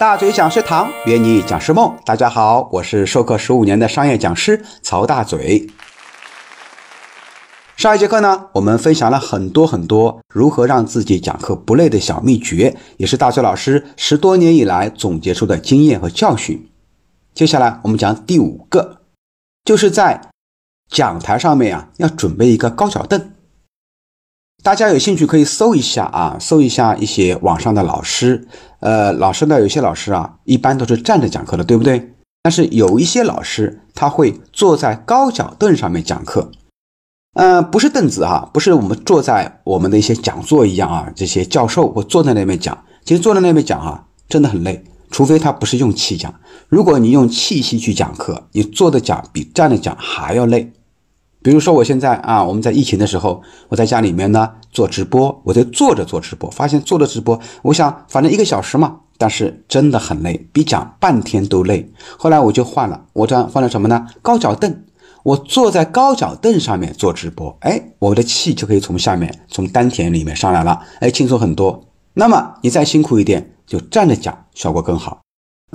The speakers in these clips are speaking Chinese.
大嘴讲师堂，约你讲师梦。大家好，我是授课十五年的商业讲师曹大嘴。上一节课呢，我们分享了很多很多如何让自己讲课不累的小秘诀，也是大嘴老师十多年以来总结出的经验和教训。接下来我们讲第五个，就是在讲台上面啊，要准备一个高脚凳。大家有兴趣可以搜一下啊，搜一下一些网上的老师。呃，老师呢，有些老师啊，一般都是站着讲课的，对不对？但是有一些老师他会坐在高脚凳上面讲课。呃，不是凳子哈，不是我们坐在我们的一些讲座一样啊，这些教授或坐在那边讲，其实坐在那边讲啊，真的很累，除非他不是用气讲。如果你用气息去讲课，你坐着讲比站着讲还要累。比如说我现在啊，我们在疫情的时候，我在家里面呢做直播，我在坐着做直播，发现坐着直播，我想反正一个小时嘛，但是真的很累，比讲半天都累。后来我就换了，我这样换了什么呢？高脚凳。我坐在高脚凳上面做直播，哎，我的气就可以从下面从丹田里面上来了，哎，轻松很多。那么你再辛苦一点，就站着讲效果更好。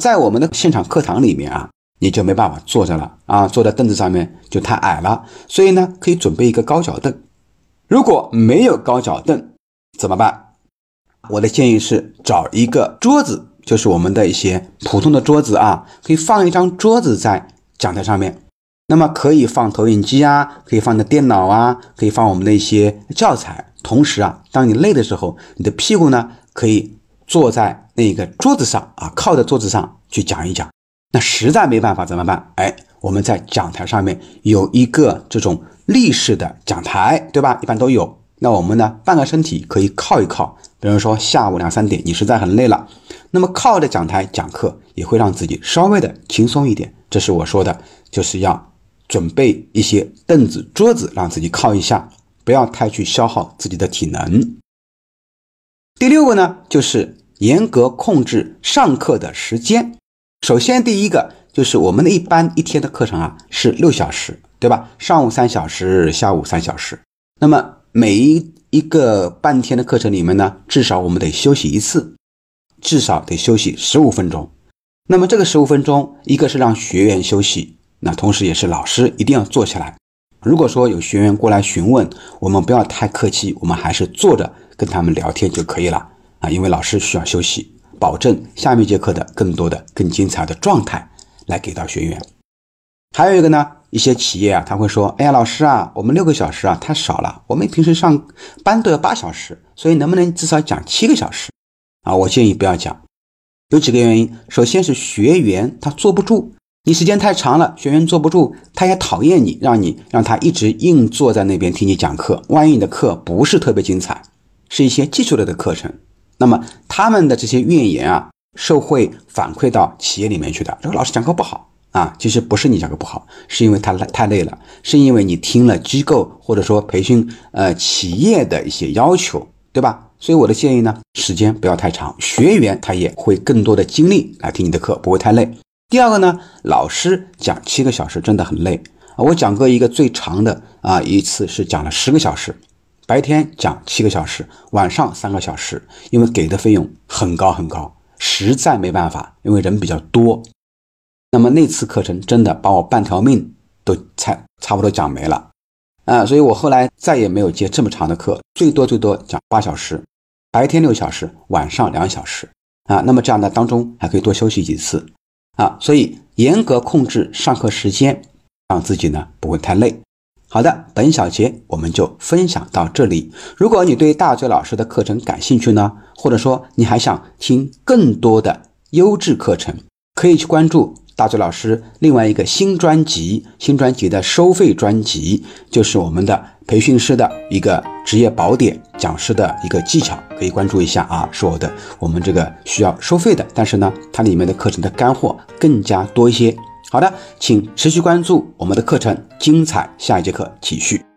在我们的现场课堂里面啊，你就没办法坐着了啊，坐在凳子上面就太矮了，所以呢，可以准备一个高脚凳。如果没有高脚凳怎么办？我的建议是找一个桌子，就是我们的一些普通的桌子啊，可以放一张桌子在讲台上面。那么可以放投影机啊，可以放的电脑啊，可以放我们的一些教材。同时啊，当你累的时候，你的屁股呢可以坐在那个桌子上啊，靠在桌子上去讲一讲。那实在没办法怎么办？哎，我们在讲台上面有一个这种立式的讲台，对吧？一般都有。那我们呢，半个身体可以靠一靠。比如说下午两三点，你实在很累了，那么靠着讲台讲课也会让自己稍微的轻松一点。这是我说的，就是要。准备一些凳子、桌子，让自己靠一下，不要太去消耗自己的体能。第六个呢，就是严格控制上课的时间。首先，第一个就是我们的一般一天的课程啊是六小时，对吧？上午三小时，下午三小时。那么每一一个半天的课程里面呢，至少我们得休息一次，至少得休息十五分钟。那么这个十五分钟，一个是让学员休息。那同时也是老师一定要坐下来。如果说有学员过来询问，我们不要太客气，我们还是坐着跟他们聊天就可以了啊。因为老师需要休息，保证下面一节课的更多的、更精彩的状态来给到学员。还有一个呢，一些企业啊，他会说：“哎呀，老师啊，我们六个小时啊太少了，我们平时上班都要八小时，所以能不能至少讲七个小时啊？”我建议不要讲，有几个原因。首先是学员他坐不住。你时间太长了，学员坐不住，他也讨厌你，让你让他一直硬坐在那边听你讲课。万一你的课不是特别精彩，是一些技术类的课程，那么他们的这些怨言啊，是会反馈到企业里面去的。这个老师讲课不好啊，其实不是你讲课不好，是因为他太累了，是因为你听了机构或者说培训呃企业的一些要求，对吧？所以我的建议呢，时间不要太长，学员他也会更多的精力来听你的课，不会太累。第二个呢，老师讲七个小时真的很累啊！我讲过一个最长的啊，一次是讲了十个小时，白天讲七个小时，晚上三个小时，因为给的费用很高很高，实在没办法，因为人比较多。那么那次课程真的把我半条命都差差不多讲没了啊！所以我后来再也没有接这么长的课，最多最多讲八小时，白天六小时，晚上两小时啊。那么这样呢当中还可以多休息几次。啊，所以严格控制上课时间，让自己呢不会太累。好的，本小节我们就分享到这里。如果你对大嘴老师的课程感兴趣呢，或者说你还想听更多的优质课程，可以去关注。大嘴老师另外一个新专辑，新专辑的收费专辑就是我们的培训师的一个职业宝典，讲师的一个技巧，可以关注一下啊，是我的，我们这个需要收费的，但是呢，它里面的课程的干货更加多一些。好的，请持续关注我们的课程，精彩下一节课继续。